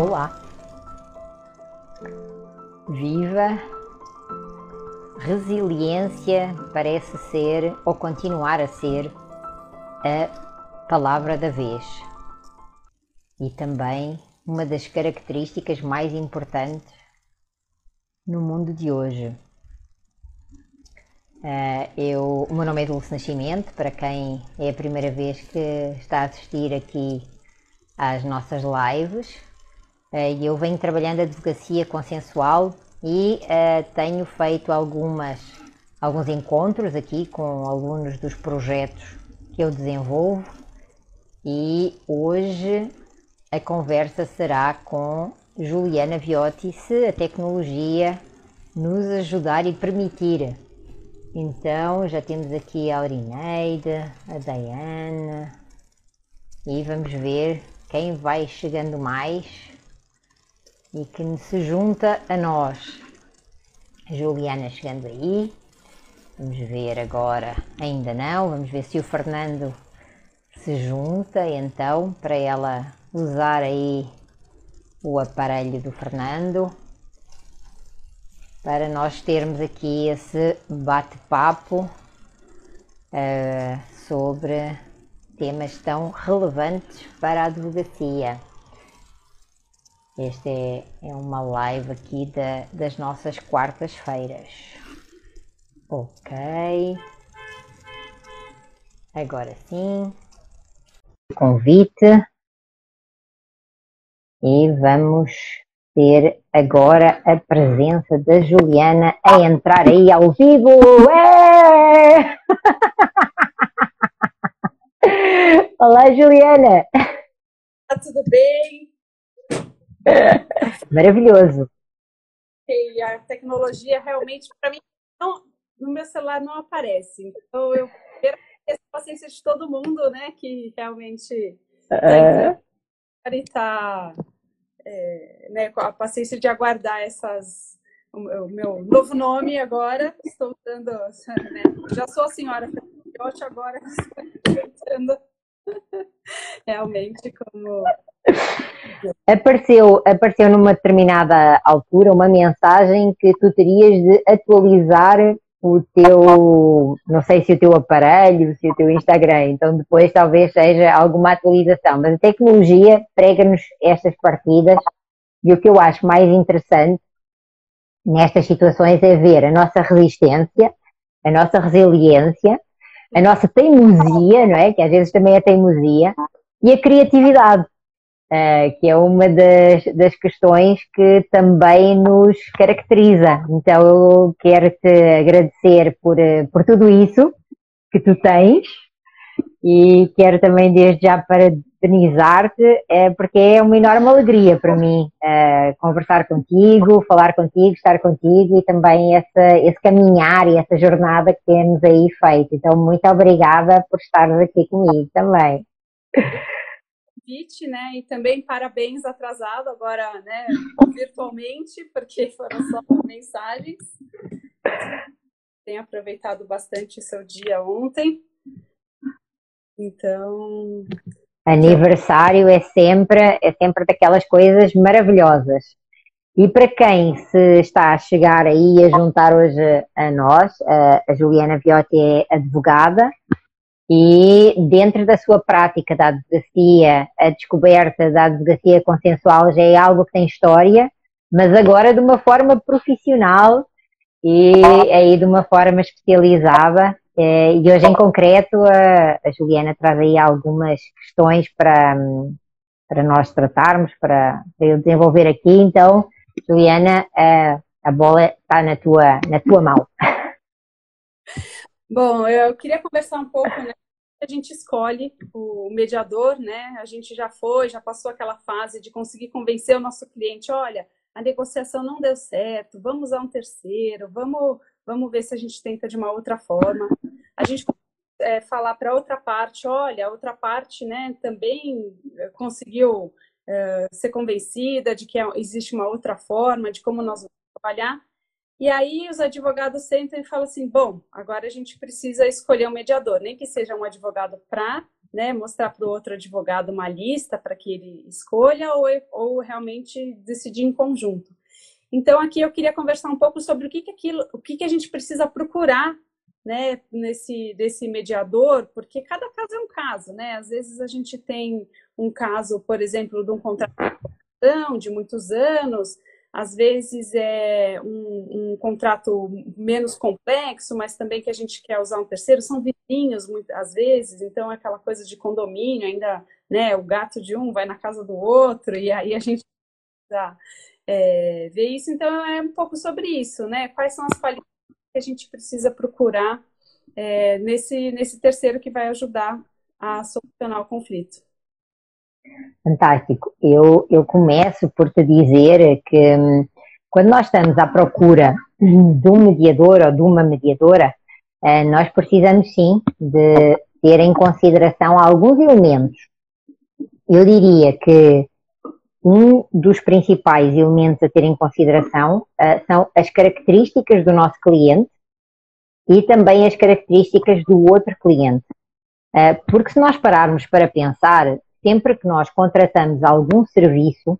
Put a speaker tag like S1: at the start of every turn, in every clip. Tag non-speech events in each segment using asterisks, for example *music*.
S1: Olá! Viva! Resiliência parece ser, ou continuar a ser, a palavra da vez e também uma das características mais importantes no mundo de hoje. Uh, eu, o meu nome é Dulce Nascimento, para quem é a primeira vez que está a assistir aqui às nossas lives. Uh, eu venho trabalhando a advocacia consensual e uh, tenho feito algumas, alguns encontros aqui com alunos dos projetos que eu desenvolvo e hoje a conversa será com Juliana Viotti se a tecnologia nos ajudar e permitir. Então já temos aqui a Aurineide, a Diana e vamos ver quem vai chegando mais e que se junta a nós. Juliana chegando aí. Vamos ver agora, ainda não, vamos ver se o Fernando se junta então para ela usar aí o aparelho do Fernando para nós termos aqui esse bate-papo uh, sobre temas tão relevantes para a advocacia. Esta é, é uma live aqui da, das nossas quartas-feiras. Ok. Agora sim. Convite. E vamos ter agora a presença da Juliana a entrar aí ao vivo. É! *laughs* Olá, Juliana.
S2: Tá tudo bem? *laughs*
S1: Maravilhoso.
S2: E a tecnologia realmente, para mim, não, no meu celular não aparece. Então, eu quero ter a paciência de todo mundo, né? Que realmente está tá, é, né, com a paciência de aguardar essas. O meu novo nome agora, estou dando. Né, já sou a senhora agora *laughs* estou tentando *laughs* realmente como
S1: Apareceu, apareceu numa determinada altura uma mensagem que tu terias de atualizar o teu, não sei se o teu aparelho, se o teu Instagram, então depois talvez seja alguma atualização, mas a tecnologia prega-nos estas partidas. E o que eu acho mais interessante nestas situações é ver a nossa resistência, a nossa resiliência, a nossa teimosia, não é? Que às vezes também é teimosia, e a criatividade uh, que é uma das, das questões que também nos caracteriza. Então eu quero te agradecer por, eh, por tudo isso que tu tens e quero também desde já parabenizar-te, é, porque é uma enorme alegria para mim é, conversar contigo, falar contigo, estar contigo e também essa, esse caminhar e essa jornada que temos aí feito. Então, muito obrigada por estares aqui comigo também
S2: convite, né? E também parabéns atrasado agora, né? Virtualmente, porque foram só mensagens. Tenho aproveitado bastante o seu dia ontem. Então.
S1: Aniversário é sempre, é sempre daquelas coisas maravilhosas. E para quem se está a chegar aí a juntar hoje a nós, a Juliana Viotti é advogada, e dentro da sua prática da advocacia, a descoberta da advocacia consensual já é algo que tem história, mas agora de uma forma profissional e aí de uma forma especializada. Eh, e hoje em concreto a, Juliana traz aí algumas questões para, para nós tratarmos, para, para eu desenvolver aqui. Então, Juliana, a, a bola está na tua, na tua mão. *laughs*
S2: Bom, eu queria conversar um pouco, né? A gente escolhe o mediador, né? A gente já foi, já passou aquela fase de conseguir convencer o nosso cliente, olha, a negociação não deu certo, vamos a um terceiro, vamos, vamos ver se a gente tenta de uma outra forma. A gente é, falar para outra parte, olha, a outra parte, né, também é, conseguiu é, ser convencida de que existe uma outra forma de como nós vamos trabalhar. E aí os advogados sentam e falam assim: bom, agora a gente precisa escolher um mediador, nem que seja um advogado para né, mostrar para o outro advogado uma lista para que ele escolha ou, ou realmente decidir em conjunto. Então, aqui eu queria conversar um pouco sobre o que, que aquilo, o que, que a gente precisa procurar né, nesse desse mediador, porque cada caso é um caso, né? Às vezes a gente tem um caso, por exemplo, de um contrato de muitos anos, às vezes é um, um, contrato menos complexo, mas também que a gente quer usar um terceiro, são vizinhos, muitas vezes, então é aquela coisa de condomínio, ainda, né, o gato de um vai na casa do outro, e aí a gente é, ver isso, então é um pouco sobre isso, né, quais são as qualidades que a gente precisa procurar é, nesse, nesse terceiro que vai ajudar a solucionar o conflito.
S1: Fantástico. Eu, eu começo por te dizer que hum, quando nós estamos à procura de um mediador ou de uma mediadora, eh, nós precisamos sim de ter em consideração alguns elementos. Eu diria que um dos principais elementos a ter em consideração uh, são as características do nosso cliente e também as características do outro cliente. Uh, porque se nós pararmos para pensar, sempre que nós contratamos algum serviço,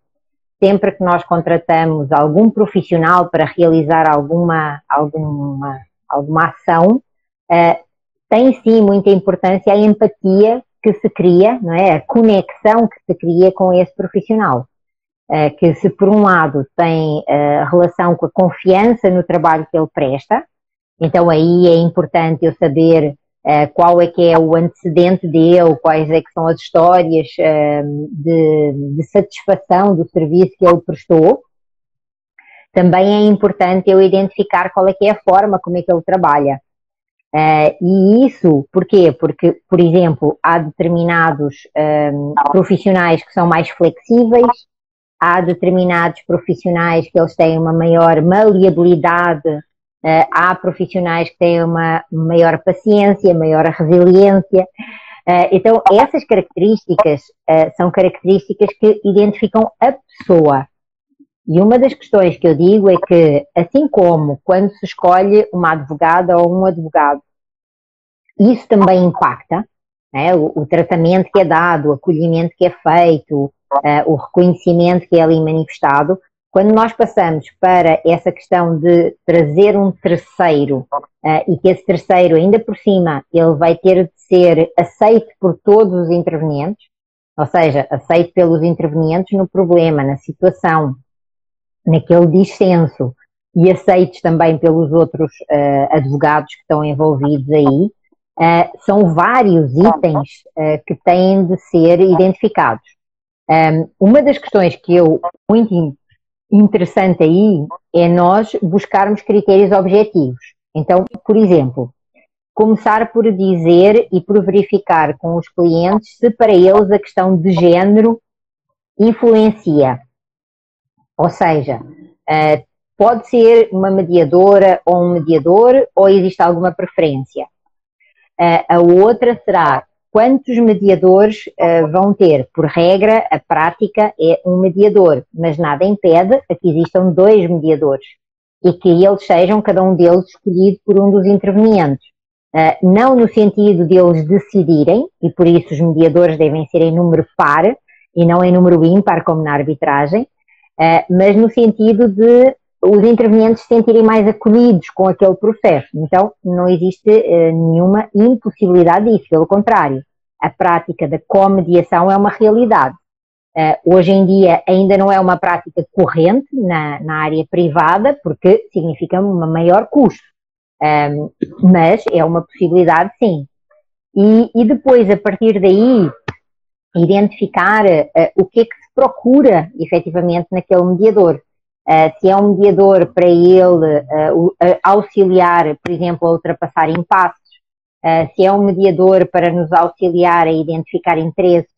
S1: sempre que nós contratamos algum profissional para realizar alguma, alguma, alguma ação, uh, tem sim muita importância a empatia que se cria, não é? A conexão que se cria com esse profissional. Uh, que se por um lado tem uh, relação com a confiança no trabalho que ele presta, então aí é importante eu saber uh, qual é que é o antecedente dele, quais é que são as histórias de, de satisfação do serviço que ele prestou. Também é importante eu identificar qual é que é a forma como é que ele trabalha. Uh, e isso, porquê? Porque, por exemplo, há determinados um, profissionais que são mais flexíveis, há determinados profissionais que eles têm uma maior maleabilidade, uh, há profissionais que têm uma maior paciência, maior resiliência. Uh, então, essas características são características que identificam a pessoa. E uma das questões que eu digo é que, assim como quando se escolhe uma advogada ou um advogado, isso também impacta né, o, o, tratamento que é dado, o acolhimento que é feito, uh, o reconhecimento que é ali manifestado. Quando nós passamos para essa questão de trazer um terceiro uh, e que esse terceiro, ainda por cima, ele vai ter de ser aceito por todos os intervenientes, ou seja, aceito pelos intervenientes no problema, na situação, naquele dissenso e aceitos também pelos outros uh, advogados que estão envolvidos aí, uh, são vários itens uh, que têm de ser identificados. Um, uma das questões que eu, muito interessante aí, é nós buscarmos critérios objetivos. Então, por exemplo, começar por dizer e por verificar com os clientes se para eles a questão de género influencia. Ou seja, uh, pode ser uma mediadora ou um mediador ou existe alguma preferência. Uh, a outra será quantos mediadores uh, vão ter. Por regra, a prática é um mediador, mas nada impede que existam dois mediadores e que eles sejam, cada um deles, escolhido por um dos intervenientes. Uh, não no sentido de eles decidirem, e por isso os mediadores devem ser em número par e não em número ímpar, como na arbitragem, uh, mas no sentido de os intervenientes se sentirem mais acolhidos com aquele processo. Então, não existe uh, nenhuma impossibilidade disso, pelo contrário. A prática da comediação é uma realidade. Uh, hoje em dia ainda não é uma prática corrente na, na área privada, porque significa um maior custo. Um, mas é uma possibilidade, sim. E, e, depois, a partir daí, identificar uh, o que é que procura efetivamente naquele mediador. Uh, se é um mediador para ele uh, auxiliar, por exemplo, a ultrapassar impasses, uh, se é um mediador para nos auxiliar a identificar interesses,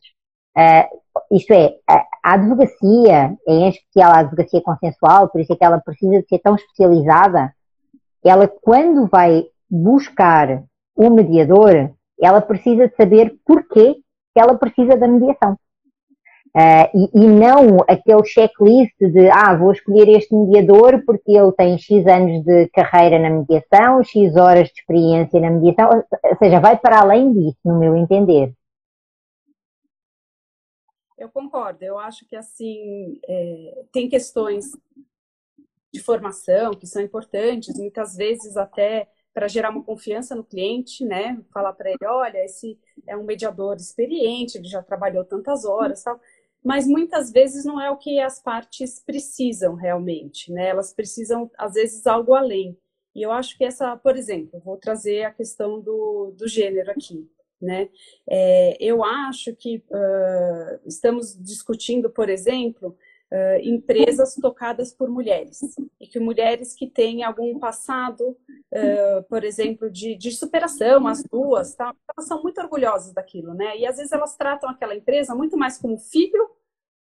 S1: isto é, a advocacia, em especial a advocacia consensual, por isso é que ela precisa de ser tão especializada, ela quando vai buscar o um mediador, ela precisa de saber porquê que ela precisa da mediação. Uh, e, e, não aquele checklist de, ah, vou escolher este mediador porque ele tem X anos de carreira na mediação, X horas de experiência na mediação, ou seja, vai para além disso, no meu entender.
S2: Eu concordo. Eu acho que assim é, tem questões de formação que são importantes, muitas vezes até para gerar uma confiança no cliente, né? Falar para ele, olha, esse é um mediador experiente, ele já trabalhou tantas horas, tal. Mas muitas vezes não é o que as partes precisam realmente, né? Elas precisam às vezes algo além. E eu acho que essa, por exemplo, vou trazer a questão do, do gênero aqui. Né? É, eu acho que uh, estamos discutindo, por exemplo, uh, empresas tocadas por mulheres e que mulheres que têm algum passado, uh, por exemplo, de, de, superação, as duas, tá? elas são muito orgulhosas daquilo, né? E às vezes elas tratam aquela empresa muito mais como filho,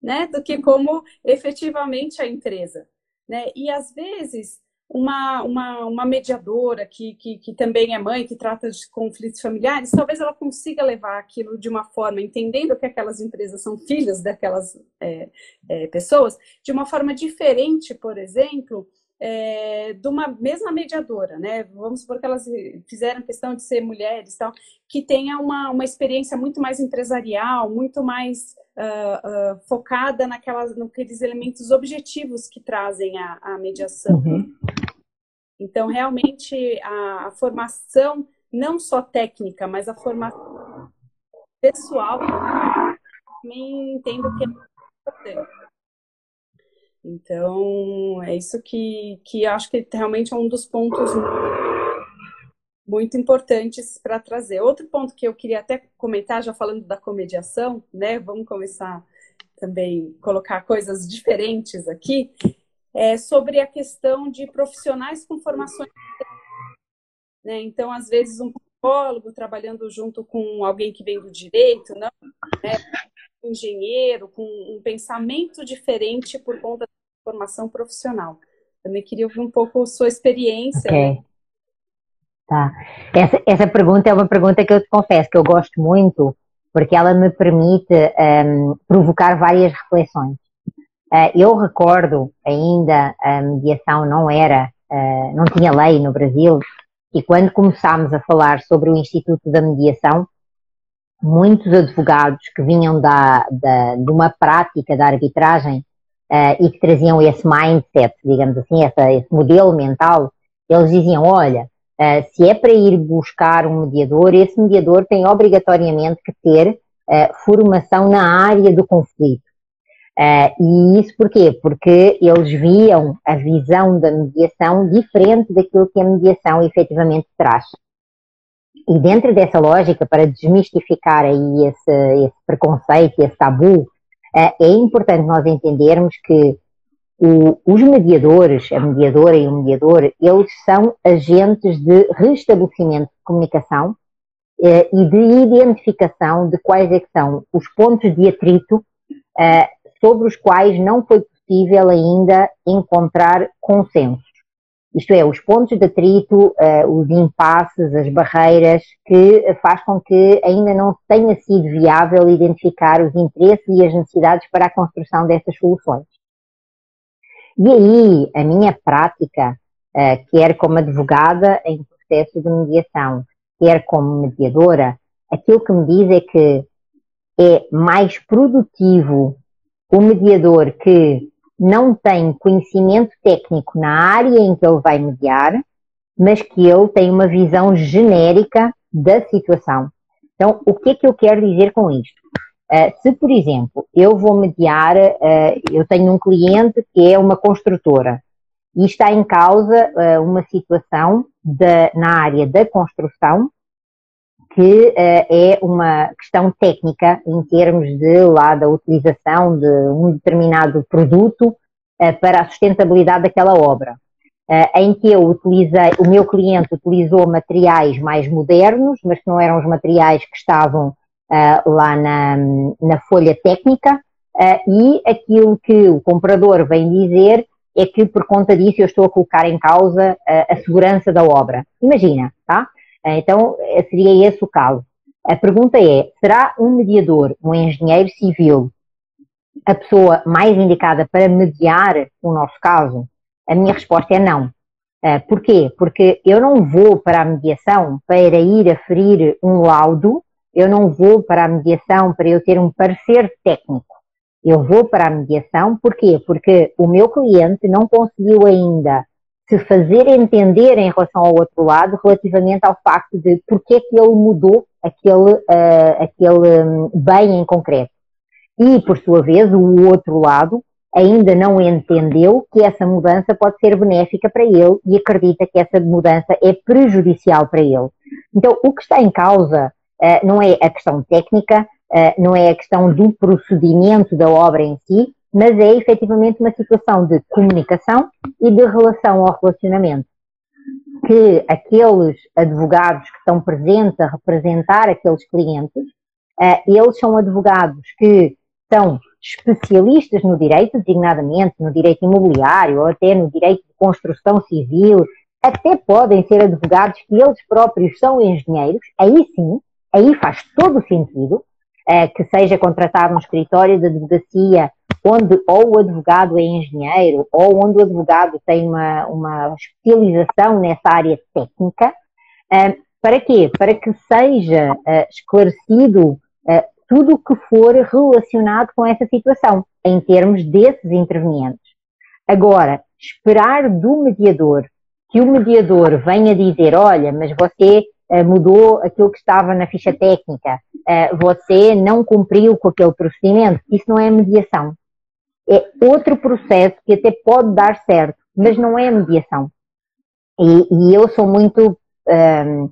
S2: né, do que como efetivamente a empresa, né? E às vezes uma, uma, uma mediadora que, que, que, também é mãe, que trata de conflitos familiares, talvez ela consiga levar aquilo de uma forma, entendendo que aquelas empresas são filhas daquelas é, é, pessoas, de uma forma diferente, por exemplo, é, de uma mesma mediadora, né? Vamos supor que elas fizeram questão de ser mulheres, tal, que tenha uma, uma experiência muito mais empresarial, muito mais uh, uh, focada naquelas, naqueles elementos objetivos que trazem a, a mediação. Uhum. Então, realmente, a, a, formação, não só técnica, mas a formação pessoal, também entendo que é importante. Então, é isso que, que acho que realmente é um dos pontos muito importantes para trazer. Outro ponto que eu queria até comentar, já falando da comediação, né? Vamos começar também colocar coisas diferentes aqui, é sobre a questão de profissionais com formações. Né? Então, às vezes, um psicólogo trabalhando junto com alguém que vem do direito, não, né? engenheiro, com um pensamento diferente por conta formação profissional. Também queria ouvir um pouco sua experiência.
S1: Okay. Né? Tá. Essa, essa pergunta é uma pergunta que eu te confesso que eu gosto muito, porque ela me permite um, provocar várias reflexões. Uh, eu recordo ainda a mediação não era, uh, não tinha lei no Brasil, e quando começámos a falar sobre o Instituto da Mediação, muitos advogados que vinham da, da, de uma prática da arbitragem uh, e que traziam esse mindset, digamos assim, essa, esse modelo mental, eles diziam, olha, uh, se é para ir buscar um mediador, esse mediador tem obrigatoriamente que ter uh, formação na área do conflito. e isso porquê? Porque eles viam a visão da mediação diferente daquilo que a mediação efetivamente traz. E dentro dessa lógica, para desmistificar aí esse, esse preconceito, esse tabu, é, é importante nós entendermos que o, os mediadores, a mediadora e o mediador, eles são agentes de restabelecimento de comunicação eh, e de identificação de quais é que são os pontos de atrito eh, sobre os quais não foi possível ainda encontrar consenso. Isto é, os pontos de atrito, uh, os impasses, as barreiras, que faz com que ainda não tenha sido viável identificar os interesses e as necessidades para a construção dessas soluções. E aí, a minha prática, uh, quer como advogada em processo de mediação, quer como mediadora, aquilo que me diz é que é mais produtivo o mediador que não tem conhecimento técnico na área em que ele vai mediar, mas que ele tem uma visão genérica da situação. Então, o que é que eu quero dizer com isto? Uh, se, por exemplo, eu vou mediar, uh, eu tenho um cliente que é uma construtora e está em causa uh, uma situação de, na área da construção que é uma questão técnica em termos de lá da utilização de um determinado produto para a sustentabilidade daquela obra. em que eu utilizei, o meu cliente utilizou materiais mais modernos, mas que não eram os materiais que estavam lá na, na folha técnica, e aquilo que o comprador vem dizer é que por conta disso eu estou a colocar em causa a segurança da obra. Imagina, tá? Então, eh, seria esse o caso. A pergunta é: será um mediador, um engenheiro civil, a pessoa mais indicada para mediar o nosso caso? A minha resposta é não. Uh, porquê? Porque eu não vou para a mediação para ir aferir um laudo, eu não vou para a mediação para eu ter um parecer técnico. Eu vou para a mediação, porquê? Porque o meu cliente não conseguiu ainda se fazer entender em relação ao outro lado relativamente ao facto de porque é que ele mudou aquele, uh, aquele hum, bem em concreto. E, por sua vez, o outro lado ainda não entendeu que essa mudança pode ser benéfica para ele e acredita que essa mudança é prejudicial para ele. Então, o que está em causa uh, não é a questão técnica, uh, não é a questão do procedimento da obra em si, mas é efetivamente uma situação de comunicação e de relação ao relacionamento. Que aqueles advogados que estão presentes a representar aqueles clientes, uh, eles são advogados que são especialistas no direito, designadamente no direito imobiliário ou até no direito de construção civil, até podem ser advogados que eles próprios são engenheiros, aí sim, aí faz todo o sentido, uh, que seja contratado um escritório de advocacia onde ou o advogado é engenheiro ou onde o advogado tem uma, uma especialização nessa área técnica. Uh, para quê? Para que seja uh, esclarecido uh, tudo o que for relacionado com essa situação, em termos desses intervenientes. Agora, esperar do mediador que o mediador venha dizer: olha, mas você mudou aquilo que estava na ficha técnica, você não cumpriu com aquele procedimento, isso não é mediação é outro processo que até pode dar certo, mas não é mediação. E, e eu sou muito, um,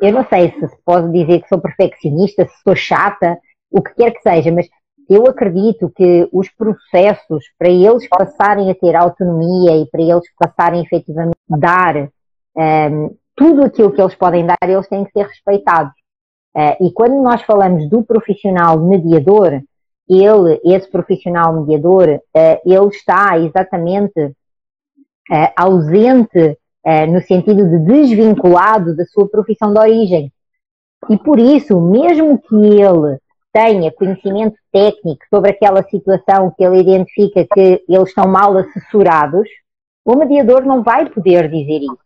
S1: eu não sei se posso dizer que sou perfeccionista, se sou chata, o que quer que seja, mas eu acredito que os processos, para eles passarem a ter autonomia e para eles passarem efetivamente a dar um, tudo aquilo que eles podem dar, eles têm que ser respeitados. Uh, e quando nós falamos do profissional mediador, ele, esse profissional mediador, eh, ele está exatamente eh, ausente eh, no sentido de desvinculado da sua profissão de origem. E por isso, mesmo que ele tenha conhecimento técnico sobre aquela situação que ele identifica que eles estão mal assessorados, o mediador não vai poder dizer isso.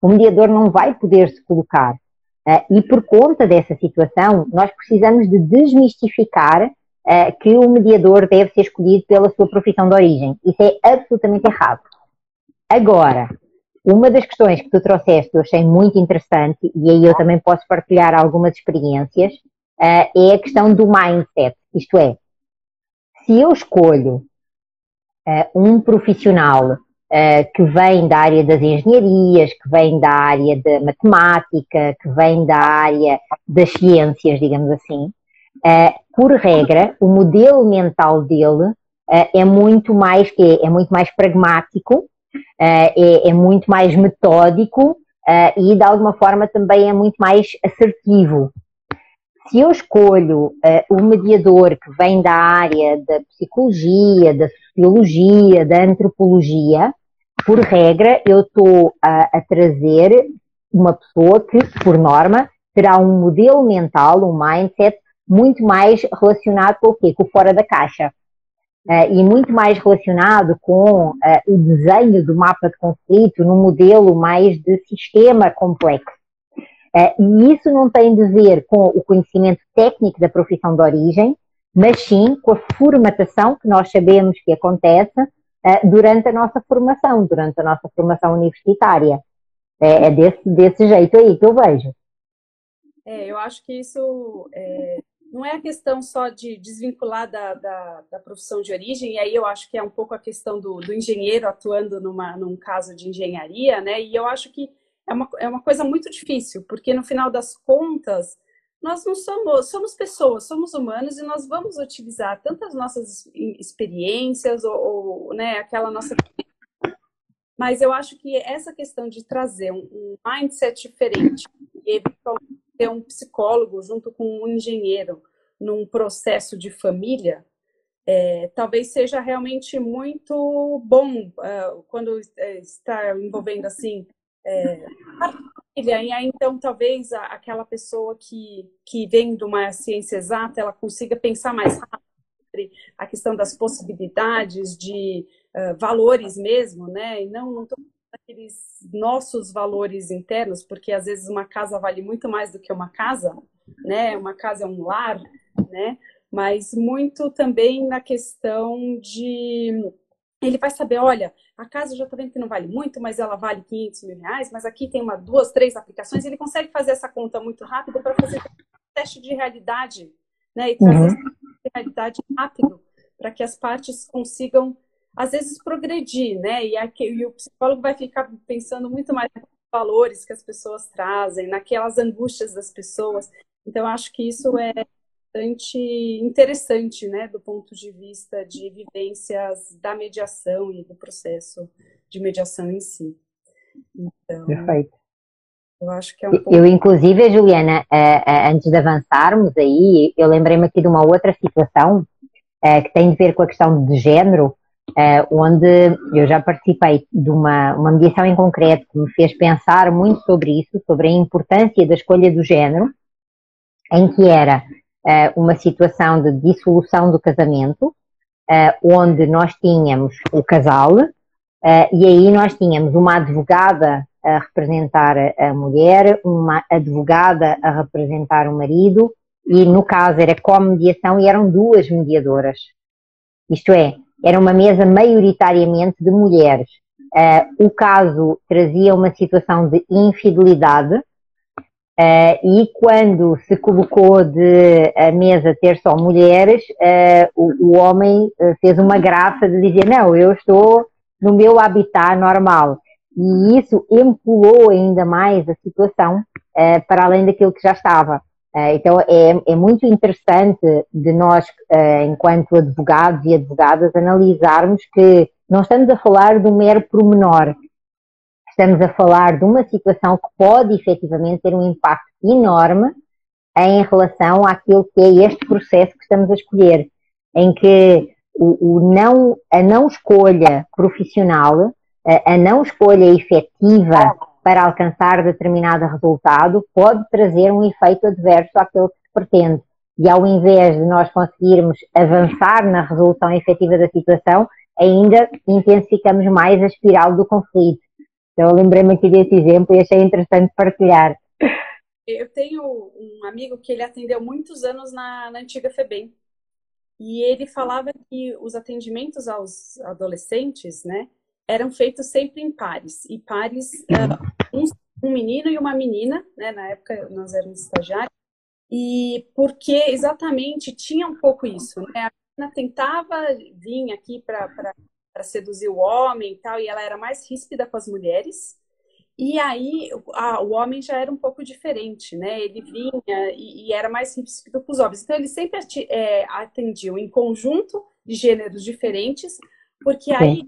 S1: O mediador não vai poder se colocar. E por conta dessa situação, nós precisamos de desmistificar uh, que o mediador deve ser escolhido pela sua profissão de origem. Isso é absolutamente errado. Agora, uma das questões que tu trouxeste eu achei muito interessante, e aí eu também posso partilhar algumas experiências, uh, é a questão do mindset. Isto é, se eu escolho uh, um profissional uh, que vem da área das engenharias, que vem da área da matemática, que vem da área das ciências, digamos assim, por regra, o modelo mental dele uh, é muito mais que é muito mais pragmático, uh, é, é, muito mais metódico e de alguma forma também é muito mais assertivo. Se eu escolho o mediador que vem da área da psicologia, da sociologia, da antropologia, por regra, eu estou a, a trazer uma pessoa que, por norma, terá um modelo mental, um mindset muito mais relacionado com o quê? Com o fora da caixa. Uh, e muito mais relacionado com uh, o desenho do mapa de conflito num modelo mais de sistema complexo. Uh, e isso não tem de ver com o conhecimento técnico da profissão de origem, mas sim com a formatação que nós sabemos que acontece durante a nossa formação, durante a nossa formação universitária. É, desse, desse jeito aí que eu vejo.
S2: É, eu acho que isso é, não é a questão só de desvincular da, da, da, profissão de origem, e aí eu acho que é um pouco a questão do, do engenheiro atuando numa, num caso de engenharia, né? E eu acho que é uma, é uma coisa muito difícil, porque no final das contas, nós não somos, somos pessoas, somos humanos e nós vamos utilizar tantas nossas experiências ou, ou né, aquela nossa. Mas eu acho que essa questão de trazer um, um mindset diferente e eventualmente ter um psicólogo junto com um engenheiro num processo de família, é, talvez seja realmente muito bom uh, quando é, está envolvendo assim é, família, e aí então talvez a, aquela pessoa que, que vem de uma ciência exata ela consiga pensar mais rápido sobre a questão das possibilidades de uh, valores mesmo, né? E não, não aqueles nossos valores internos, porque às vezes uma casa vale muito mais do que uma casa, né? Uma casa é um lar, né? mas muito também na questão de ele vai saber, olha, a casa já está vendo que não vale muito, mas ela vale 500 mil reais, mas aqui tem uma, duas, três aplicações, ele consegue fazer essa conta muito rápido para fazer um teste de realidade, né, e trazer uhum. de realidade rápido, para que as partes consigam, às vezes, progredir, né, e, aqui, e o psicólogo vai ficar pensando muito mais nos valores que as pessoas trazem, naquelas angústias das pessoas, então acho que isso é bastante interessante, né, do ponto de vista de vivências da mediação e do processo de mediação em si.
S1: Então, Perfeito.
S2: Eu acho que é um pouco...
S1: Eu, inclusive, Juliana, eh, eh, antes de avançarmos aí, eu lembrei-me aqui de uma outra situação eh, que tem a ver com a questão de género, onde eu já participei de uma, uma mediação em concreto que me fez pensar muito sobre isso, sobre a importância da escolha do género, em que era uh, uma situação de dissolução do casamento, uh, onde nós tínhamos o casal, uh, e aí nós tínhamos uma advogada a representar a mulher, uma advogada a representar o marido, e no caso era com-mediação e eram duas mediadoras. Isto é, era uma mesa maioritariamente de mulheres. Uh, o caso trazia uma situação de infidelidade, Uh, e quando se colocou de a mesa ter só mulheres, uh, o, o, homem fez uma graça de dizer: Não, eu estou no meu habitat normal. E isso empolou ainda mais a situação para além daquilo que já estava. Então é, é, muito interessante de nós, enquanto advogados e advogadas, analisarmos que não estamos a falar do mero pormenor, Estamos a falar de uma situação que pode efetivamente ter um impacto enorme em relação àquilo que é este processo que estamos a escolher, em que o, o não, a não escolha profissional, a, a não escolha efetiva para alcançar determinado resultado pode trazer um efeito adverso àquilo que se pretende. E ao invés de nós conseguirmos avançar na resolução efetiva da situação, ainda intensificamos mais a espiral do conflito. Então, eu lembrei-me aqui desse exemplo e achei interessante partilhar.
S2: Eu tenho um amigo que ele atendeu muitos anos na, na antiga FEBEM. E ele falava que os atendimentos aos adolescentes, né, eram feitos sempre em pares. E pares, uh, um, um, menino e uma menina, né, na época nós éramos estagiários. E porque exatamente tinha um pouco isso, né? A menina tentava vir aqui para para seduzir o homem e tal, e ela era mais ríspida com as mulheres. E aí a, o homem já era um pouco diferente, né? Ele vinha e, e era mais ríspido com os homens. Então ele sempre é, atendiam em conjunto de gêneros diferentes, porque aí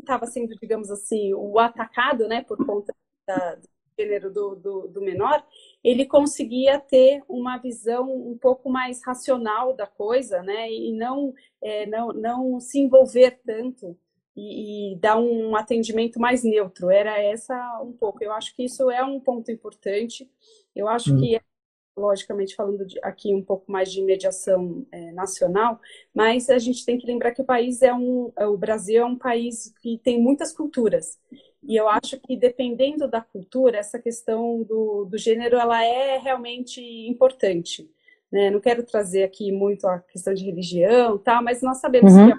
S2: estava sendo, digamos assim, o atacado, né, por conta da, do gênero do, do, do menor, ele conseguia ter uma visão um pouco mais racional da coisa, né, e não, é, não, não se envolver tanto e, e, dar um atendimento mais neutro. Era essa um pouco. Eu acho que isso é um ponto importante. Eu acho hum. que, logicamente, falando de, aqui um pouco mais de mediação é, nacional, mas a gente tem que lembrar que o país é um, o Brasil é um país que tem muitas culturas. E eu acho que dependendo da cultura, essa questão do, do gênero, ela é realmente importante. Né? Não quero trazer aqui muito a questão de religião, tá? mas nós sabemos uhum. que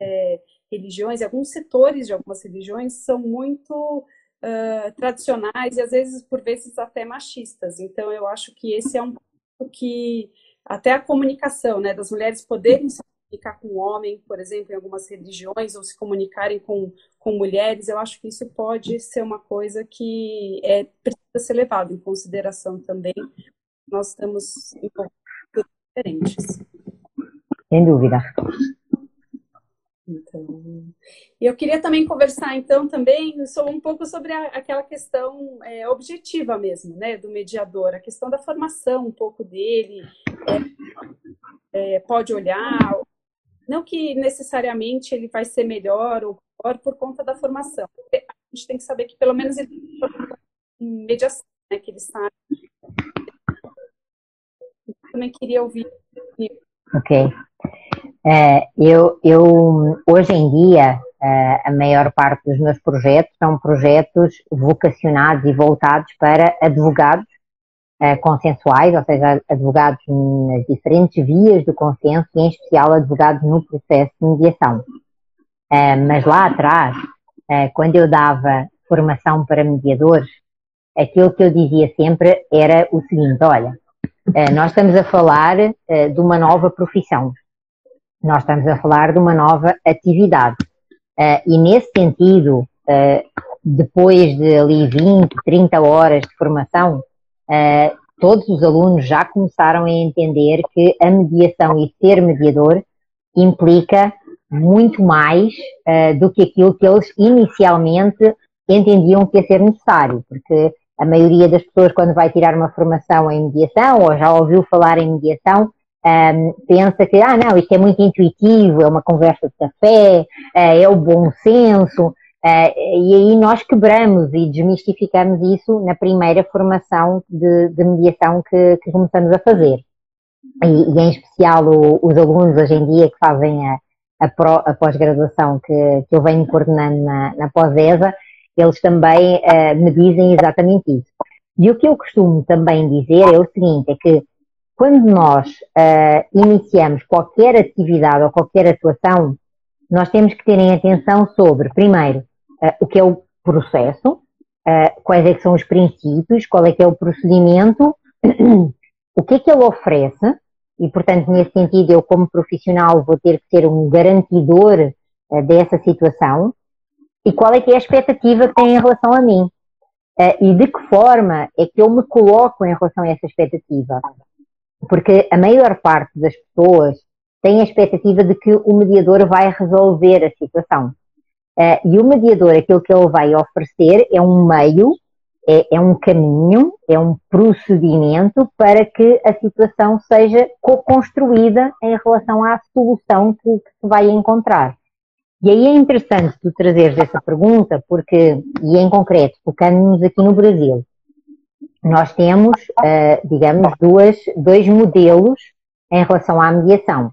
S2: é, religiões, alguns setores de algumas religiões são muito uh, tradicionais e às vezes, por vezes, até machistas. Então, eu acho que esse é um ponto que até a comunicação, né, das mulheres poderem se comunicar com o homem, por exemplo, em algumas religiões, ou se comunicarem com, com mulheres, eu acho que isso pode ser uma coisa que é, precisa ser levado em consideração também. Nós estamos em diferentes.
S1: Sem dúvida.
S2: Então, eu queria também conversar, então, também um pouco sobre a, aquela questão é, objetiva mesmo, né, do mediador, a questão da formação um pouco dele, é, é, pode olhar, não que necessariamente ele vai ser melhor ou pior por conta da formação. A gente tem que saber que pelo menos ele tem mediação, né, que ele sabe. Eu também queria ouvir.
S1: Ok. É, eu, eu, hoje em dia, é, a maior parte dos meus projetos são projetos vocacionados e voltados para advogados uh, consensuais, ou seja, advogados nas diferentes vias do consenso e, em especial, advogados no processo de mediação. Mas lá atrás, quando eu dava formação para mediadores, aquilo que eu dizia sempre era o seguinte: olha, nós estamos a falar de uma nova profissão, nós estamos a falar de uma nova atividade. e nesse sentido, depois de ali 20, 30 horas de formação, todos os alunos já começaram a entender que a mediação e ser mediador implica muito mais do que aquilo que eles inicialmente entendiam que ia ser necessário, porque a maioria das pessoas, quando vai tirar uma formação em mediação ou já ouviu falar em mediação, um, pensa que, ah, não, isto é muito intuitivo, é uma conversa de café, é, é o bom senso, Uh, e aí nós quebramos e desmistificamos isso na primeira formação de, de mediação que, que, começamos a fazer. E, e em especial o, os alunos hoje em dia que fazem a, a, a pós-graduação que, que eu venho coordenando na, na pós-ESA, eles também uh, me dizem exatamente isso. E o que eu costumo também dizer é o seguinte, é que quando nós uh, iniciamos qualquer atividade ou qualquer atuação, nós temos que ter em atenção sobre, primeiro, uh, o que é o processo, quais é são os princípios, qual é que é o procedimento, *clears throat* o que é que ele oferece, e portanto nesse sentido eu como profissional vou ter que ser um garantidor dessa situação, e qual é que é a expectativa que tem em relação a mim. e de que forma é que eu me coloco em relação a essa expectativa? Porque a maior parte das pessoas tem a expectativa de que o mediador vai resolver a situação. Uh, e o mediador, aquilo que ele vai oferecer é um meio, é, é, um caminho, é um procedimento para que a situação seja co-construída em relação à solução que, que, se vai encontrar. E aí é interessante tu trazeres essa pergunta, porque, e em concreto, focando-nos aqui no Brasil, nós temos, uh, digamos, duas, dois modelos em relação à mediação.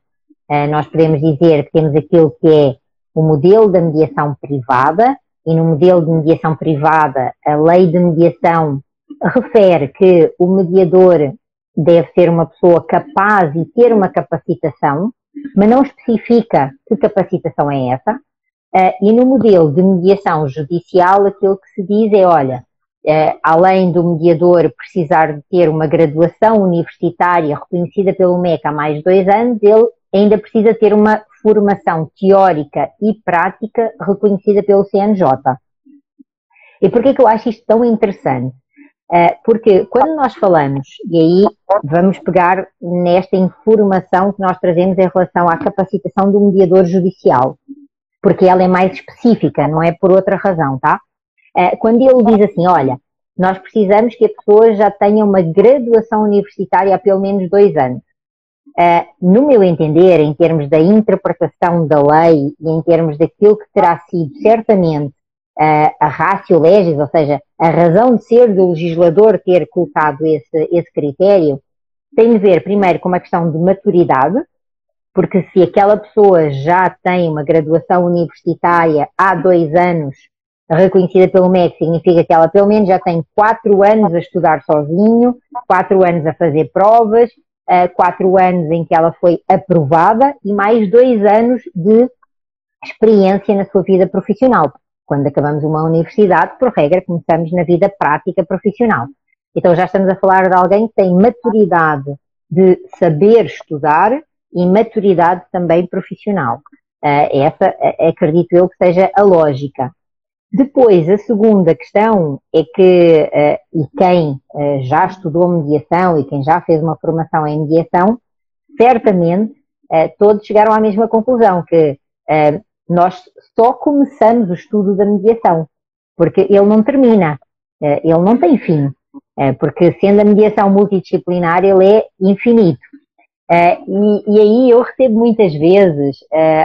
S1: Uh, nós podemos dizer que temos aquilo que é o modelo da mediação privada, e no modelo de mediação privada, a lei de mediação refere que o mediador deve ser uma pessoa capaz e ter uma capacitação, mas não especifica que capacitação é essa. Uh, e no modelo de mediação judicial, aquilo que se diz é: olha, uh, além do mediador precisar de ter uma graduação universitária reconhecida pelo MEC há mais de dois anos, ele ainda precisa ter uma formação teórica e prática reconhecida pelo CNJ. E por que eu acho isto tão interessante? Uh, porque quando nós falamos, e aí vamos pegar nesta informação que nós trazemos em relação à capacitação do mediador judicial, porque ela é mais específica, não é por outra razão, tá? Uh, quando ele diz assim, olha, nós precisamos que a pessoa já tenha uma graduação universitária há pelo menos dois anos. Uh, no meu entender, em termos da interpretação da lei e em termos daquilo que terá sido certamente uh, a ratio legis, ou seja, a razão de ser do legislador ter colocado esse, esse critério, tem de ver primeiro com uma questão de maturidade, porque se aquela pessoa já tem uma graduação universitária há dois anos, reconhecida pelo MEC, significa que ela pelo menos já tem quatro anos a estudar sozinho, quatro anos a fazer provas, quatro anos em que ela foi aprovada e mais dois anos de experiência na sua vida profissional. Quando acabamos uma universidade, por regra, começamos na vida prática profissional. Então já estamos a falar de alguém que tem maturidade de saber estudar e maturidade também profissional. essa, acredito eu, que seja a lógica. Depois, a segunda questão é que, uh, e quem uh, já estudou mediação e quem já fez uma formação em mediação, certamente todos chegaram à mesma conclusão, que nós só começamos o estudo da mediação, porque ele não termina, ele não tem fim, porque sendo a mediação multidisciplinar, ele é infinito. Uh, e, e, aí eu recebo muitas vezes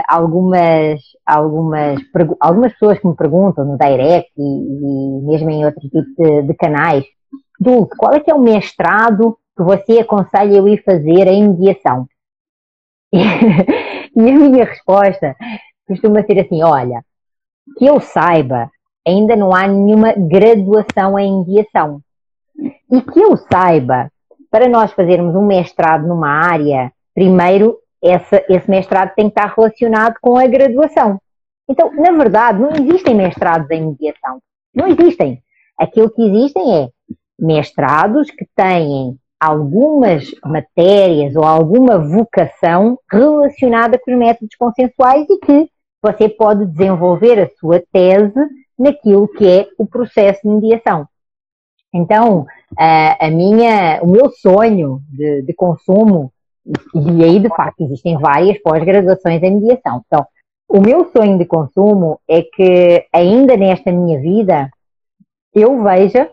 S1: algumas, algumas, algumas pessoas que me perguntam no direct e, e mesmo em outro tipo de, de canais, Dulce, qual é que é o mestrado que você aconselha eu ir fazer em mediação? *laughs* E a minha resposta costuma ser assim, olha, que eu saiba, ainda não há nenhuma graduação em mediação. E que eu saiba, para nós fazermos um mestrado numa área, primeiro essa, esse mestrado tem que estar relacionado com a graduação. Então, na verdade, não existem mestrados em mediação. Não existem. Aquilo que existem é mestrados que têm algumas matérias ou alguma vocação relacionada com os métodos consensuais e que você pode desenvolver a sua tese naquilo que é o processo de mediação. Então, a, a minha, o meu sonho de, de consumo, e aí de facto existem várias pós-graduações em mediação. Então, o meu sonho de consumo é que ainda nesta minha vida eu veja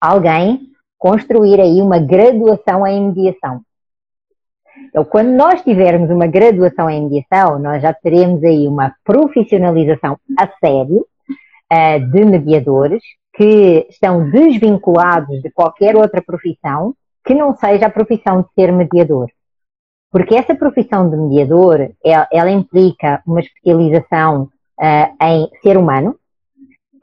S1: alguém construir aí uma graduação em mediação. Então, quando nós tivermos uma graduação em mediação, nós já teremos aí uma profissionalização a sério uh, de mediadores que estão desvinculados de qualquer outra profissão que não seja a profissão de ser mediador. Porque essa profissão de mediador, ela, ela implica uma especialização uh, em ser humano,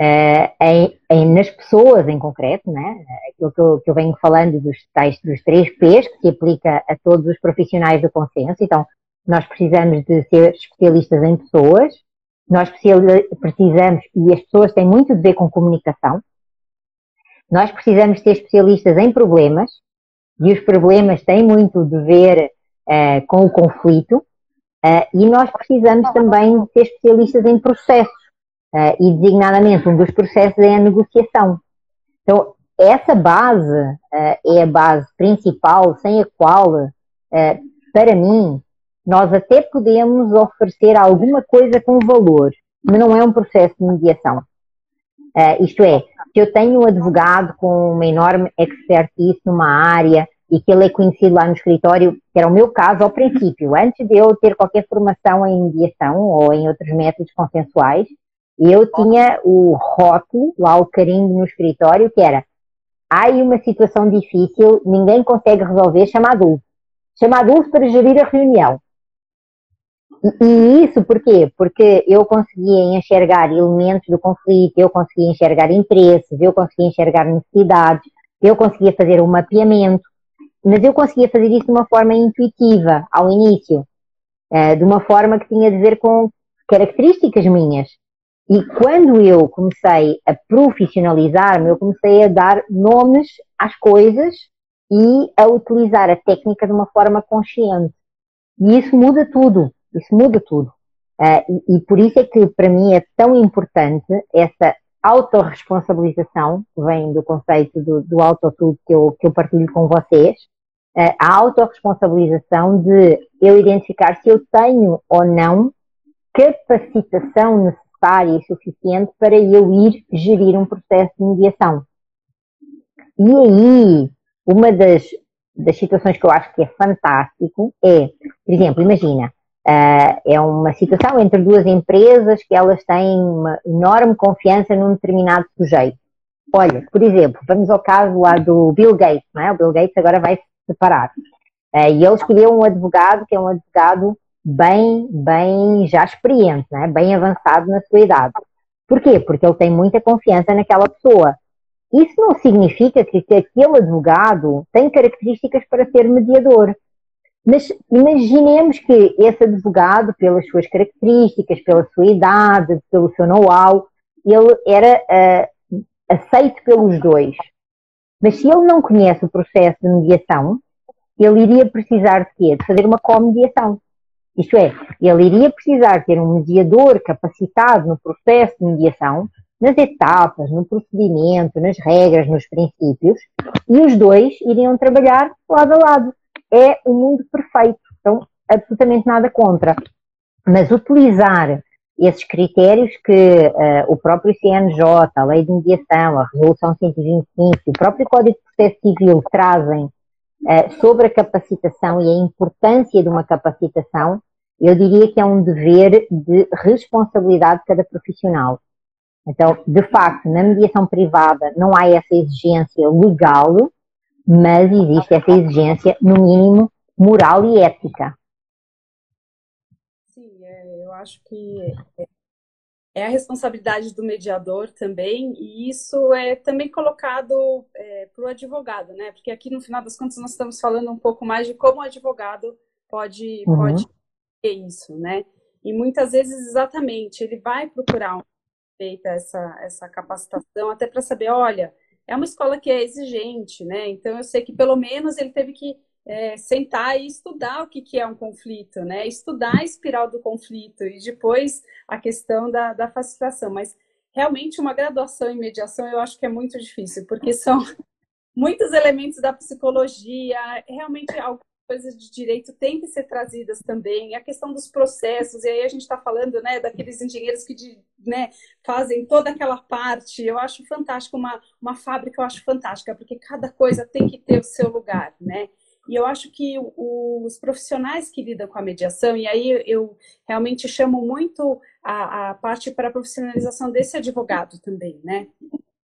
S1: uh, em, em, nas pessoas em concreto, né? aquilo que eu, que eu venho falando dos, tais, dos três P's, que se aplica a todos os profissionais do consenso. Então, nós precisamos de ser especialistas em pessoas, nós precisamos, e as pessoas têm muito a ver com comunicação, nós precisamos ser especialistas em problemas, e os problemas têm muito de ver uh, com o conflito, uh, e nós precisamos também ser especialistas em processos, uh, e designadamente um dos processos é a negociação. Então, essa base é a base principal sem a qual, para mim, nós até podemos oferecer alguma coisa com valor, mas não é um processo de mediação. isto é, se eu tenho um advogado com uma enorme expertise numa área e que ele é conhecido lá no escritório, que era o meu caso ao princípio, antes de eu ter qualquer formação em mediação ou em outros métodos consensuais, eu tinha o rótulo, lá o carimbo no escritório, que era há aí uma situação difícil, ninguém consegue resolver, chama adulto. Chama adulto para gerir a reunião. E isso por quê? Porque eu conseguia enxergar elementos do conflito, eu conseguia enxergar interesses, eu conseguia enxergar necessidades, eu conseguia fazer um mapeamento, mas eu conseguia fazer isso de uma forma intuitiva, ao início, eh, de uma forma que tinha a ver com características minhas. E quando eu comecei a profissionalizar-me, eu comecei a dar nomes às coisas e a utilizar a técnica de uma forma consciente. E isso muda tudo. Isso muda tudo. Uh, e, e, por isso é que para mim é tão importante essa autorresponsabilização, que vem do conceito do, do autotudo que eu, que eu partilho com vocês, uh, a autorresponsabilização de eu identificar se eu tenho ou não capacitação necessária e suficiente para eu ir gerir um processo de mediação. E aí, uma das, das situações que eu acho que é fantástico é, por exemplo, imagina, Uh, é uma situação entre duas empresas que elas têm uma enorme confiança num determinado sujeito. Olha, por exemplo, vamos ao caso lá do Bill Gates, não é? O Bill Gates agora vai se separar. Uh, e ele escolheu um advogado que é um advogado bem, bem já experiente, não é? bem avançado na sua idade. Porquê? Porque ele tem muita confiança naquela pessoa. Isso não significa que, que aquele advogado tem características para ser mediador. Mas imaginemos que esse advogado, pelas suas características, pela sua idade, pelo seu know-how, ele era uh, aceito pelos dois. Mas se ele não conhece o processo de mediação, ele iria precisar de quê? De fazer uma comediação. Isto é, ele iria precisar ter um mediador capacitado no processo de mediação, nas etapas, no procedimento, nas regras, nos princípios, e os dois iriam trabalhar lado a lado é o mundo perfeito. Então, absolutamente nada contra. Mas utilizar esses critérios que uh, o próprio CNJ, a Lei de Mediação, a Resolução 125, o próprio Código de Processo Civil trazem uh, sobre a capacitação e a importância de uma capacitação, eu diria que é um dever de responsabilidade de cada profissional. Então, de facto, na mediação privada não há essa exigência legal, mas existe essa exigência, no mínimo, moral e ética.
S2: Sim, é, eu acho que é, a responsabilidade do mediador também, e isso é também colocado é, para o advogado, né? Porque aqui, no final das contas, nós estamos falando um pouco mais de como o advogado pode, uhum. pode isso, né? E muitas vezes, exatamente, ele vai procurar feita essa, essa capacitação, até para saber, olha, é uma escola que é exigente, né? Então, eu sei que pelo menos ele teve que é, sentar e estudar o que, que é um conflito, né? Estudar a espiral do conflito e depois a questão da, da facilitação. Mas realmente uma graduação em mediação eu acho que é muito difícil, porque são *laughs* muitos elementos da psicologia, realmente algumas coisas de direito têm que ser trazidas também, a questão dos processos, e aí a gente está falando né, daqueles engenheiros que de, né, fazem toda aquela parte, eu acho fantástico, uma, uma fábrica eu acho fantástica, porque cada coisa tem que ter o seu lugar, né? E eu acho que os profissionais que lidam com a mediação, e aí eu realmente chamo muito a, a parte para a profissionalização desse advogado também, né?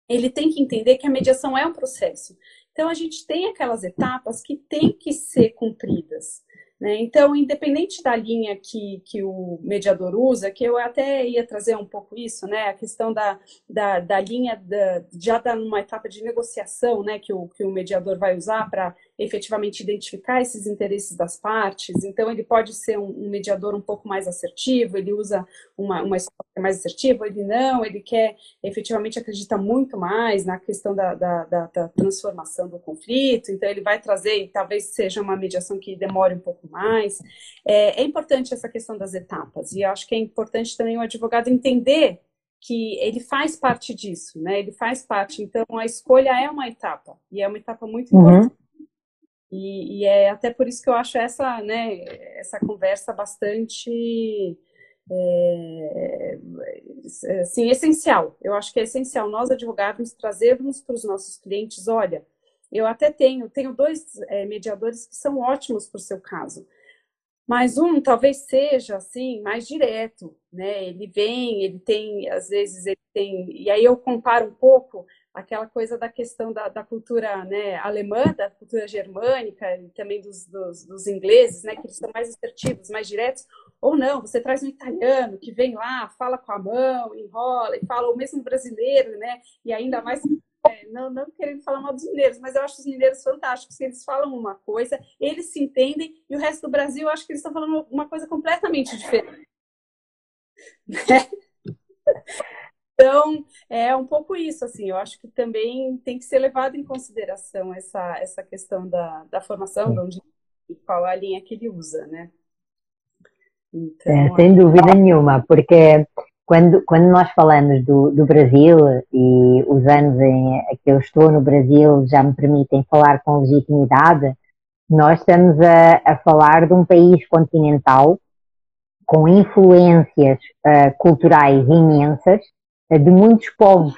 S2: Ele tem que entender que a mediação é um processo. Então, a gente tem aquelas etapas que têm que ser cumpridas. Né? Então, independente da linha que, que o mediador usa, que eu até ia trazer um pouco isso, né? a questão da, da, da linha da, já da, numa etapa de negociação né? que, o, que o mediador vai usar para efetivamente identificar esses interesses das partes. Então, ele pode ser um, um mediador um pouco mais assertivo, ele usa uma, uma escola mais assertiva, ele não, ele quer efetivamente acredita muito mais na questão da, da, da, da transformação do conflito, então ele vai trazer, e talvez seja uma mediação que demore um pouco mais. É, é importante essa questão das etapas, e eu acho que é importante também o advogado entender que ele faz parte disso, né? Ele faz parte. Então, a escolha é uma etapa, e é uma etapa muito uhum. E, e, é até por isso que eu acho essa, né, essa conversa bastante é, assim, essencial. Eu acho que é essencial nós advogados trazermos para os nossos clientes, olha, eu até tenho, tenho dois é, mediadores que são ótimos para o seu caso. Mas um talvez seja assim mais direto, né? Ele vem, ele tem, às vezes ele tem, e aí eu comparo um pouco aquela coisa da questão da, da cultura né, alemã, da cultura germânica e também dos, dos, dos, ingleses, né, que eles são mais assertivos, mais diretos, ou não, você traz um italiano que vem lá, fala com a mão, enrola e fala, ou mesmo brasileiro, né, e ainda mais é, não, não querendo falar mal dos mineiros, mas eu acho os mineiros fantásticos, eles falam uma coisa, eles se entendem, e o resto do Brasil, eu acho que eles estão falando uma coisa completamente diferente. *laughs* Né? Então, é um pouco isso, assim, eu acho que também tem que ser levado em consideração essa, essa questão da, da formação, de onde, qual a linha que ele usa, né?
S1: Então, é, sem dúvida nenhuma, porque quando, quando nós falamos do, do Brasil, e os anos em que eu estou no Brasil já me permitem falar com legitimidade, nós estamos a, a falar de um país continental com influências uh, culturais imensas de muitos povos.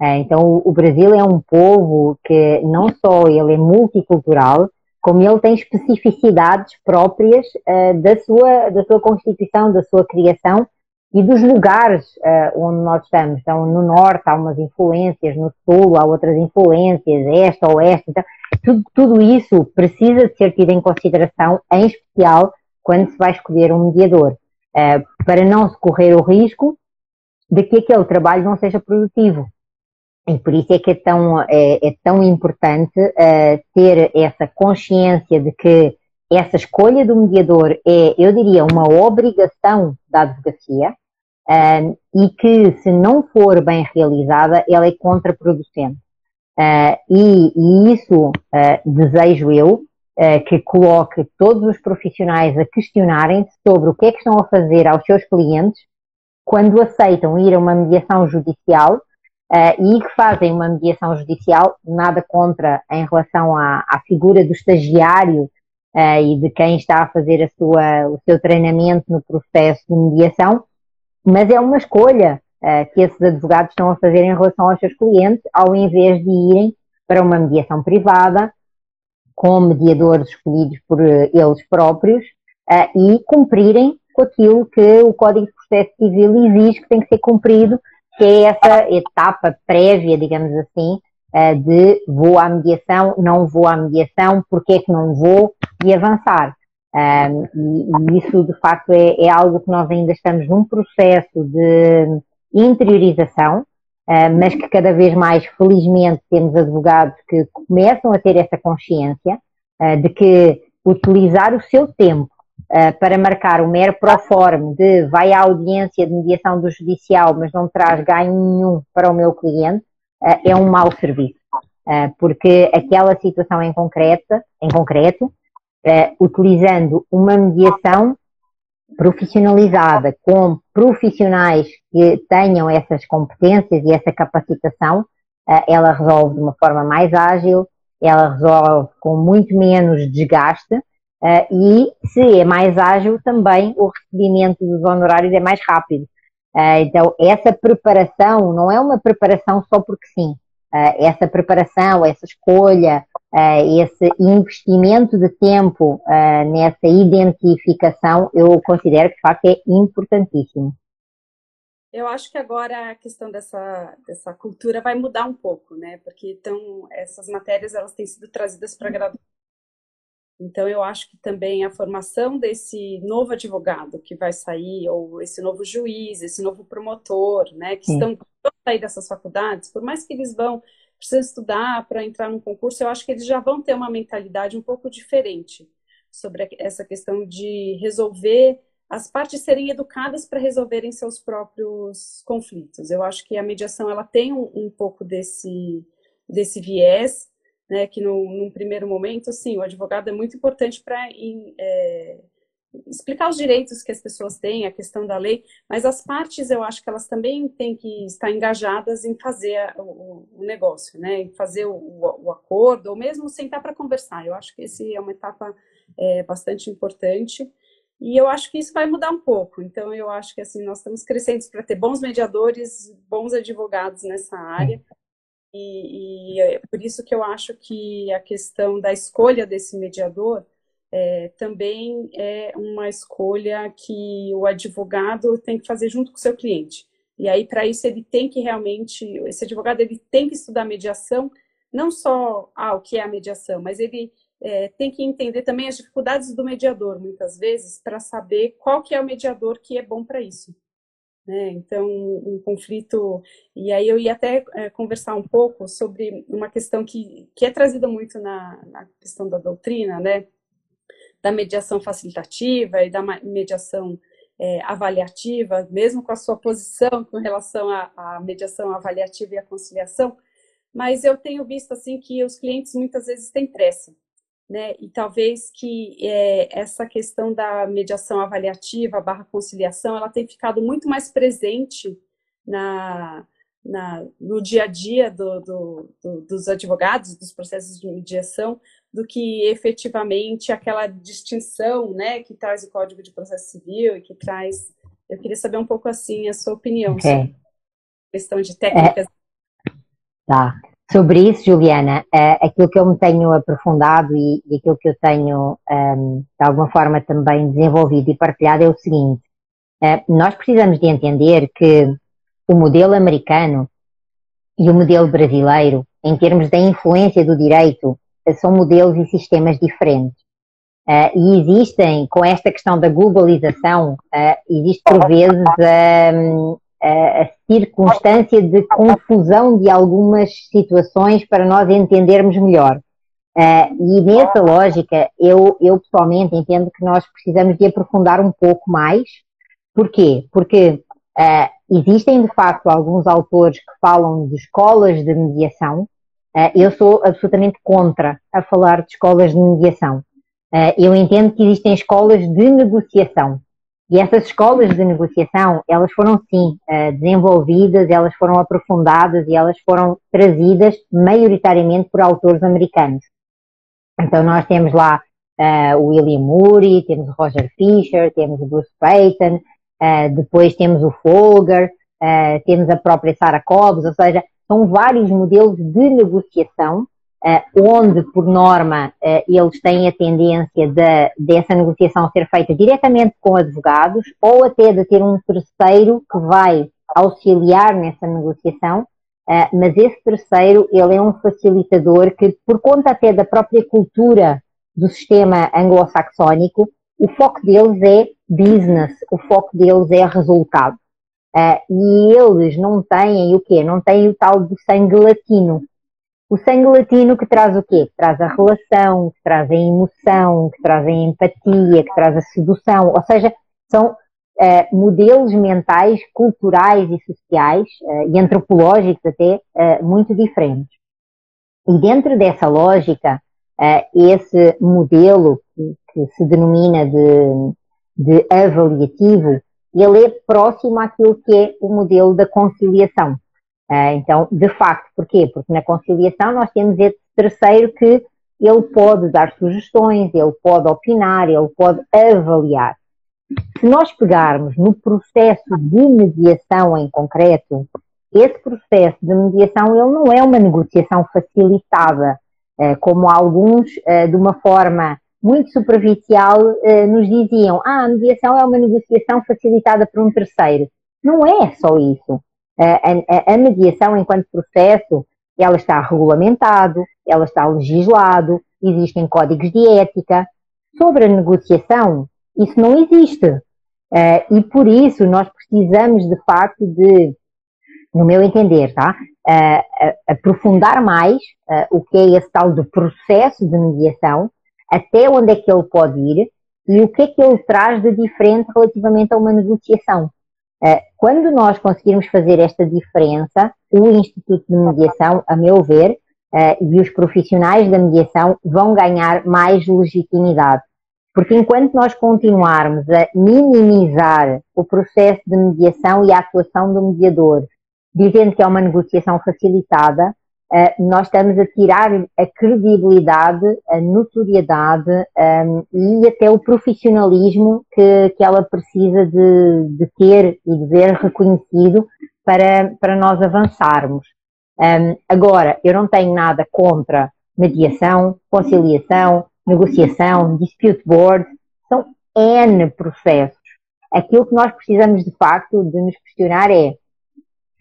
S1: Uh, então, o Brasil é um povo que não só ele é multicultural, como ele tem especificidades próprias uh, da, sua, da sua constituição, da sua criação e dos lugares uh, onde nós estamos. Então, no norte há umas influências, no sul há outras influências, esta ou esta. Então, tudo, tudo isso precisa de ser tido em consideração, em especial quando se vai escolher um mediador, uh, para não se correr o risco de que aquele trabalho não seja produtivo. E por isso é que é tão, é, é tão importante uh, ter essa consciência de que essa escolha do mediador é, eu diria, uma obrigação da advocacia uh, e que, se não for bem realizada, ela é contraproducente. Uh, e, e, isso desejo eu que coloque todos os profissionais a questionarem-se sobre o que é que estão a fazer aos seus clientes quando aceitam ir a uma mediação judicial uh, e que fazem uma mediação judicial, nada contra em relação à, à figura do estagiário uh, e de quem está a fazer a sua, o seu treinamento no processo de mediação, mas é uma escolha uh, que esses advogados estão a fazer em relação aos seus clientes, ao invés de irem para uma mediação privada, com mediadores escolhidos por eles próprios, e cumprirem com aquilo que o Código de Processo Civil exige que tem que ser cumprido que é essa etapa prévia, digamos assim, eh, de vou à mediação, não vou à mediação, porque é que não vou e avançar. e, isso, de facto, é, é, algo que nós ainda estamos num processo de, interiorização, mas que cada vez mais, felizmente, temos advogados que começam a ter essa consciência uh, de que utilizar o seu tempo uh, para marcar o mero proforme de vai à audiência de mediação do judicial, mas não traz ganho nenhum para o meu cliente, é um mau serviço. porque aquela situação em, concreta, em concreto, utilizando uma mediação profissionalizada com profissionais que tenham essas competências e essa capacitação, eh, ela resolve de uma forma mais ágil, ela resolve com muito menos desgaste eh, e, se é mais ágil, também o recebimento dos honorários é mais rápido. Eh, então, essa preparação não é uma preparação só porque sim. Essa preparação, essa escolha, uh, esse investimento de tempo uh, nessa identificação, eu considero que de facto é importantíssimo.
S2: Eu acho que agora a questão dessa, dessa cultura vai mudar um pouco, né? Porque então, essas matérias elas têm sido trazidas para a graduação. Então, eu acho que também a formação desse novo advogado que vai sair, ou esse novo juiz, esse novo promotor, né, que Sim. estão sair dessas faculdades, por mais que eles vão precisam estudar para entrar num concurso, eu acho que eles já vão ter uma mentalidade um pouco diferente sobre essa questão de resolver as partes serem educadas para resolverem seus próprios conflitos. Eu acho que a mediação ela tem um, um pouco desse desse viés, né, que no, num primeiro momento, sim, o advogado é muito importante para é, explicar os direitos que as pessoas têm, a questão da lei, mas as partes eu acho que elas também têm que estar engajadas em fazer o, o negócio, né? Em fazer o, o, acordo, ou mesmo sentar para conversar. Eu acho que esse é uma etapa é, bastante importante. E eu acho que isso vai mudar um pouco. Então, eu acho que assim nós estamos crescendo para ter bons mediadores, bons advogados nessa área. E, e é por isso que eu acho que a questão da escolha desse mediador é, também é uma escolha que o advogado tem que fazer junto com o seu cliente. E aí, para isso, ele tem que realmente, esse advogado ele tem que estudar mediação, não só ah, o que é a mediação, mas ele é, tem que entender também as dificuldades do mediador, muitas vezes, para saber qual que é o mediador que é bom para isso. Né? Então, um conflito. E aí eu ia até é, conversar um pouco sobre uma questão que, que é trazida muito na, na questão da doutrina, né? da mediação facilitativa e da mediação é, avaliativa, mesmo com a sua posição com relação à, à, mediação avaliativa e à conciliação, mas eu tenho visto assim que os clientes muitas vezes têm pressa, né? E talvez que é, essa questão da mediação avaliativa barra conciliação, ela tem ficado muito mais presente na, na, no dia a dia do, do, do, dos advogados, dos processos de mediação, do que efetivamente aquela distinção né, que traz o Código de Processo Civil e que traz. Eu queria saber um pouco assim a sua opinião sobre a questão de técnicas. É,
S1: tá. Sobre isso, Juliana, é, aquilo que eu me tenho aprofundado e, e aquilo que eu tenho, um, de alguma forma, também desenvolvido e partilhado é o seguinte: é, nós precisamos de entender que o modelo americano e o modelo brasileiro, em termos da influência do direito, são modelos e sistemas diferentes. Uh, e existem, com esta questão da globalização, uh, existe por vezes uh, a circunstância de confusão de algumas situações para nós entendermos melhor. e nessa lógica, eu, eu pessoalmente entendo que nós precisamos de aprofundar um pouco mais. Porquê? Porque existem, de facto, alguns autores que falam de escolas de mediação, Uh, eu sou absolutamente contra a falar de escolas de mediação. Uh, eu entendo que existem escolas de negociação. E essas escolas de negociação, elas foram sim uh, desenvolvidas, elas foram aprofundadas e elas foram trazidas maioritariamente por autores americanos. Então nós temos lá o William Murray, temos o Roger Fisher, temos o Bruce Payton, depois temos o Folger, temos a própria Sarah Cobbs, ou seja, são vários modelos de negociação, uh, onde, por norma, uh, eles têm a tendência de, dessa negociação ser feita diretamente com advogados ou até de ter um terceiro que vai auxiliar nessa negociação, uh, mas esse terceiro, ele é um facilitador que, por conta até da própria cultura do sistema anglo-saxónico, o foco deles é business, o foco deles é resultado. E eles não têm o quê? Não têm o tal do sangue latino. O sangue latino que traz o quê? Que traz a relação, que traz a emoção, que traz a empatia, que traz a sedução. Ou seja, são uh, modelos mentais, culturais e sociais, uh, e antropológicos até, muito diferentes. E dentro dessa lógica, esse modelo que, que se denomina de, de avaliativo, ele é próximo àquilo que é o modelo da conciliação. Uh, então, de facto, porquê? Porque na conciliação nós temos esse terceiro que ele pode dar sugestões, ele pode opinar, ele pode avaliar. Se nós pegarmos no processo de mediação em concreto, esse processo de mediação ele não é uma negociação facilitada, uh, como alguns, uh, de uma forma muito superficial, nos diziam: ah, a mediação é uma negociação facilitada por um terceiro. Não é só isso. A, a, mediação, enquanto processo, ela está regulamentado, ela está legislado, existem códigos de ética. Sobre a negociação, isso não existe. Uh, e por isso nós precisamos, de facto, de, no meu entender, tá? Uh, aprofundar mais uh, o que é esse tal do processo de mediação, até onde é que ele pode ir e o que é que ele traz de diferente relativamente a uma negociação. Eh, quando nós conseguirmos fazer esta diferença, o Instituto de Mediação, a meu ver, eh, e os profissionais da mediação vão ganhar mais legitimidade. Porque enquanto nós continuarmos a minimizar o processo de mediação e a atuação do mediador, dizendo que é uma negociação facilitada, eh, nós estamos a tirar a credibilidade, a notoriedade um, ehm, e até o profissionalismo que, que ela precisa de, de ter e de ver reconhecido para, para nós avançarmos. Um, ehm, agora, eu não tenho nada contra mediação, conciliação, negociação, dispute board, são N processos. Aquilo que nós precisamos de facto de nos questionar é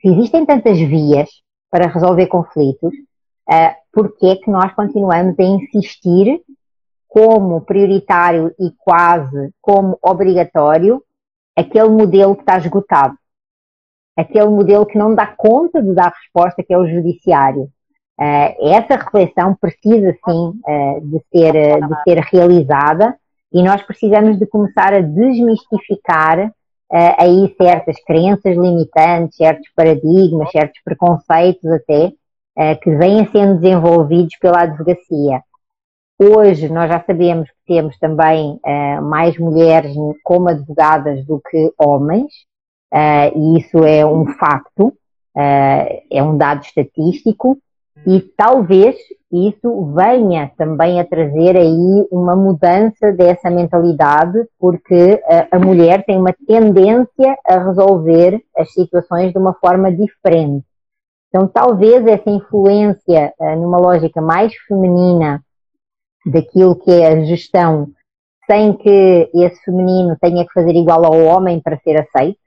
S1: se existem tantas vias para resolver conflitos, uh, porque é que nós continuamos a insistir como prioritário e quase como obrigatório aquele modelo que está esgotado, aquele modelo que não dá conta de dar resposta, que é o judiciário. Uh, essa reflexão precisa sim uh, de, ser, de ser realizada e nós precisamos de começar a desmistificar uh, aí certas crenças limitantes, certos paradigmas, certos preconceitos até, uh, que vêm sendo desenvolvidos pela advocacia. Hoje nós já sabemos que temos também uh, mais mulheres como advogadas do que homens, e isso é um facto, é um dado estatístico, e talvez isso venha também a trazer aí uma mudança dessa mentalidade, porque a, a, mulher tem uma tendência a resolver as situações de uma forma diferente. Então, talvez essa influência uh, numa lógica mais feminina daquilo que é a gestão, sem que esse feminino tenha que fazer igual ao homem para ser aceito,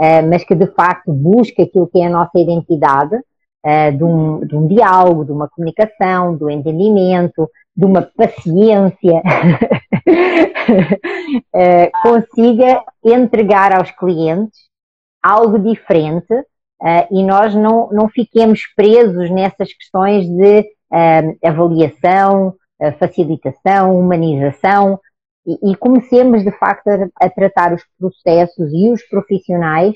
S1: uh, mas que de facto busque aquilo que é a nossa identidade, uh, de, um, de um diálogo, de uma comunicação, do entendimento, de uma paciência, uh, *laughs* consiga entregar aos clientes algo diferente uh, e nós não, não fiquemos presos nessas questões de avaliação, facilitação, humanização e, e, comecemos de facto a, a tratar os processos e os profissionais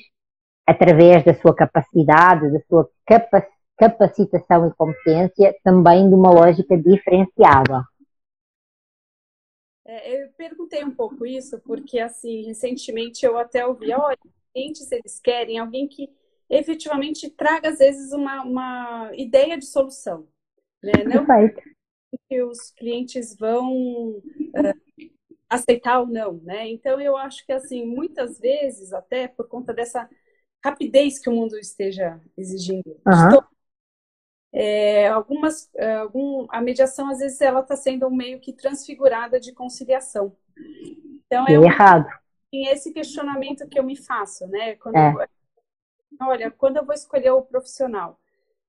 S1: através da sua capacidade, da sua capacidade capacitação e competência também de uma lógica diferenciada.
S2: É, eu perguntei um pouco isso porque, assim, recentemente eu até ouvi, olha, clientes eles querem alguém que efetivamente traga, às vezes, uma, uma ideia de solução. Né? Não que os clientes vão uh, aceitar ou não, né? Então, eu acho que, assim, muitas vezes, até por conta dessa rapidez que o mundo esteja exigindo,
S1: uhum
S2: é, algumas, é, algum, a mediação às vezes ela está sendo meio que transfigurada de conciliação.
S1: Então é, é errado.
S2: Um, esse questionamento que eu me faço, né? Quando é. eu, olha, quando eu vou escolher o profissional.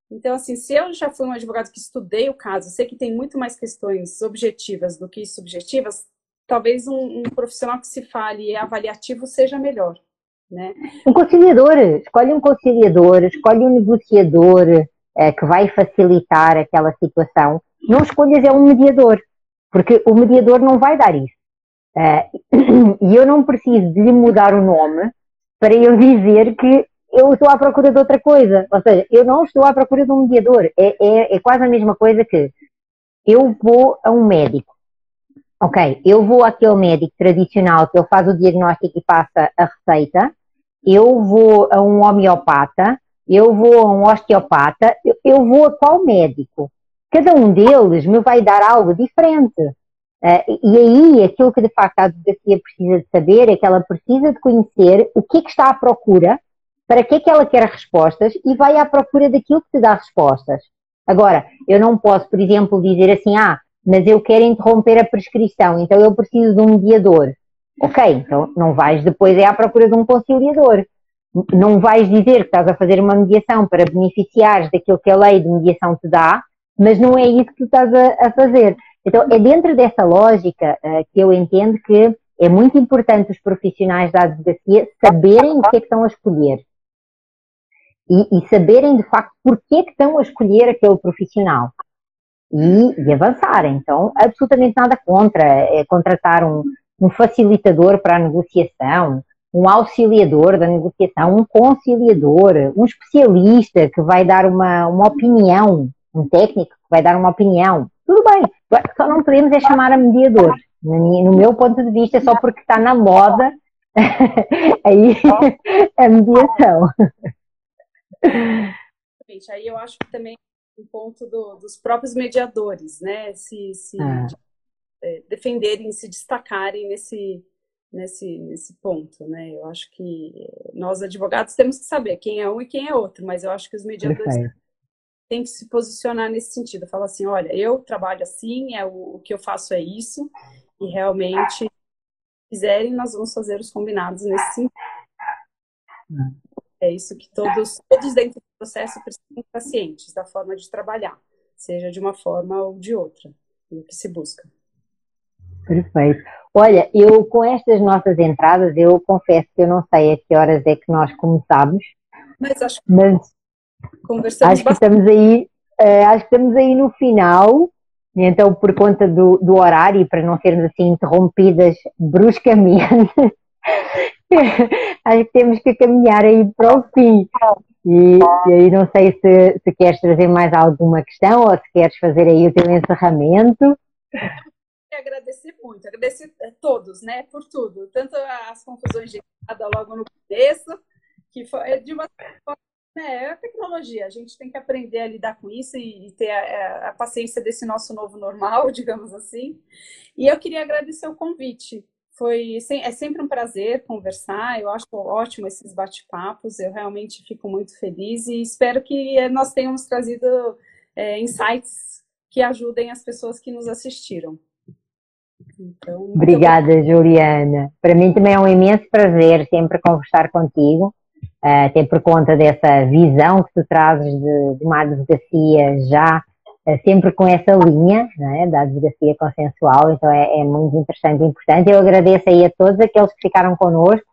S2: Então, assim, se eu já fui um advogado que estudei o caso, sei que tem muito mais questões objetivas do que subjetivas, talvez um, um profissional que se fale avaliativo seja melhor. Né?
S1: Um conciliador, escolhe um conciliador, escolhe um negociador que vai facilitar aquela situação. Não escolhas é um mediador, porque o mediador não vai dar isso. Eh, *clears throat* e eu não preciso de lhe mudar o nome para eu dizer que eu estou à procura de outra coisa. Ou seja, eu não estou à procura de um mediador. É, é, é quase a mesma coisa que eu vou a um médico. Ok, eu vou àquele médico tradicional que ele faz o diagnóstico e passa a receita. Eu vou a um homeopata. Eu vou a um osteopata. Eu, eu vou a qual médico? Cada um deles me vai dar algo diferente. Uh, e aí, aquilo que de facto a advocacia precisa de saber é que ela precisa de conhecer o que é que está à procura para que é que ela quer respostas e vai à procura daquilo que te dá respostas. Agora, eu não posso, por exemplo, dizer assim, ah, mas eu quero interromper a prescrição, então eu preciso de um mediador. Ok, então não vais depois é à procura de um conciliador. Não vais dizer que estás a fazer uma mediação para beneficiares daquilo que a lei de mediação te dá, mas não é isso que tu estás a, a fazer. Então, é dentro dessa lógica uh, que eu entendo que é muito importante os profissionais da advocacia saberem o que é que estão a escolher e, e saberem de facto porquê que estão a escolher aquele profissional e, e avançarem. Então, absolutamente nada contra é contratar um, um facilitador para a negociação, um auxiliador da negociação, um conciliador, um especialista que vai dar uma, uma opinião, um técnico que vai dar uma opinião. Tudo bem, só não podemos é chamar a mediador. No meu ponto de vista, só porque está na moda *laughs* aí *laughs* a mediação.
S2: Aí eu acho que também um ponto do, dos próprios mediadores, né? Se, se ah. é, defenderem, se destacarem nesse, nesse, nesse ponto, né? Eu acho que nós advogados temos que saber quem é um e quem é outro, mas eu acho que os mediadores Perfeito. têm que se posicionar nesse sentido, falar assim, olha, eu trabalho assim, é o, o que eu faço é isso, e realmente, se quiserem, nós vamos fazer os combinados nesse sentido. Ah. É isso que todos, todos dentro do processo precisam estar cientes da forma de trabalhar, seja de uma forma ou de outra, e o que se busca.
S1: Perfeito. Olha, eu com estas nossas entradas, eu confesso que eu não sei a que horas é que nós começamos,
S2: mas acho que
S1: mas conversamos acho que estamos aí, uh, acho que estamos aí no final, então por conta do, do horário e para não sermos assim interrompidas bruscamente, *laughs* acho que temos que caminhar aí para o fim. E, e aí não sei se, se, queres trazer mais alguma questão ou se queres fazer aí o teu encerramento.
S2: Agradecer muito, agradecer a todos, né, por tudo, tanto as confusões de nada logo no começo, que foi de uma né, é a tecnologia, a gente tem que aprender a lidar com isso e, e ter a, a, paciência desse nosso novo normal, *laughs* digamos assim. E eu queria agradecer o convite, foi é sempre um prazer conversar. Eu acho ótimo esses bate-papos. Eu realmente fico muito feliz e espero que eh, nós tenhamos trazido é, insights que ajudem as pessoas que nos assistiram.
S1: Então, Obrigada, Juliana. Para mim também é um imenso prazer sempre conversar contigo, eh, até por conta dessa visão que tu trazes de, de uma advocacia já é sempre com essa linha é, da advocacia consensual, então é, é, muito interessante e importante. Eu agradeço aí a todos aqueles que ficaram connosco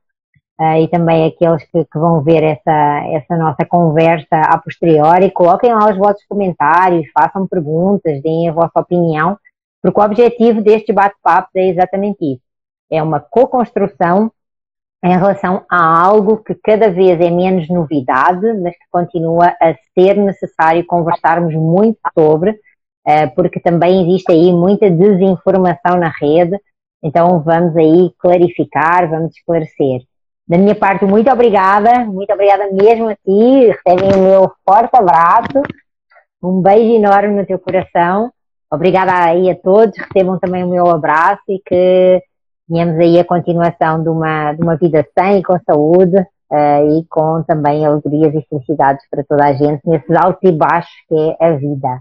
S1: uh, e também aqueles que, que, vão ver essa, essa nossa conversa a posteriori. Coloquem lá os vossos comentários, façam perguntas, deem a vossa opinião, porque o objetivo deste bate-papo é exatamente isso. É uma co-construção em relação a algo que cada vez é menos novidade, mas que continua a ser necessário conversarmos muito sobre, eh, porque também existe aí muita desinformação na rede, então vamos aí clarificar, vamos esclarecer. Da minha parte, muito obrigada, muito obrigada mesmo a ti, recebem o meu forte abraço, um beijo enorme no teu coração, obrigada aí a todos, recebam também o meu abraço e que tenhamos aí a continuação de uma, de uma vida sã e com saúde uh, e com também alegrias e felicidades para toda a gente nesses altos e baixos que é a vida.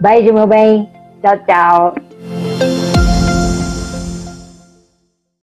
S1: Beijo, meu bem. Tchau, tchau.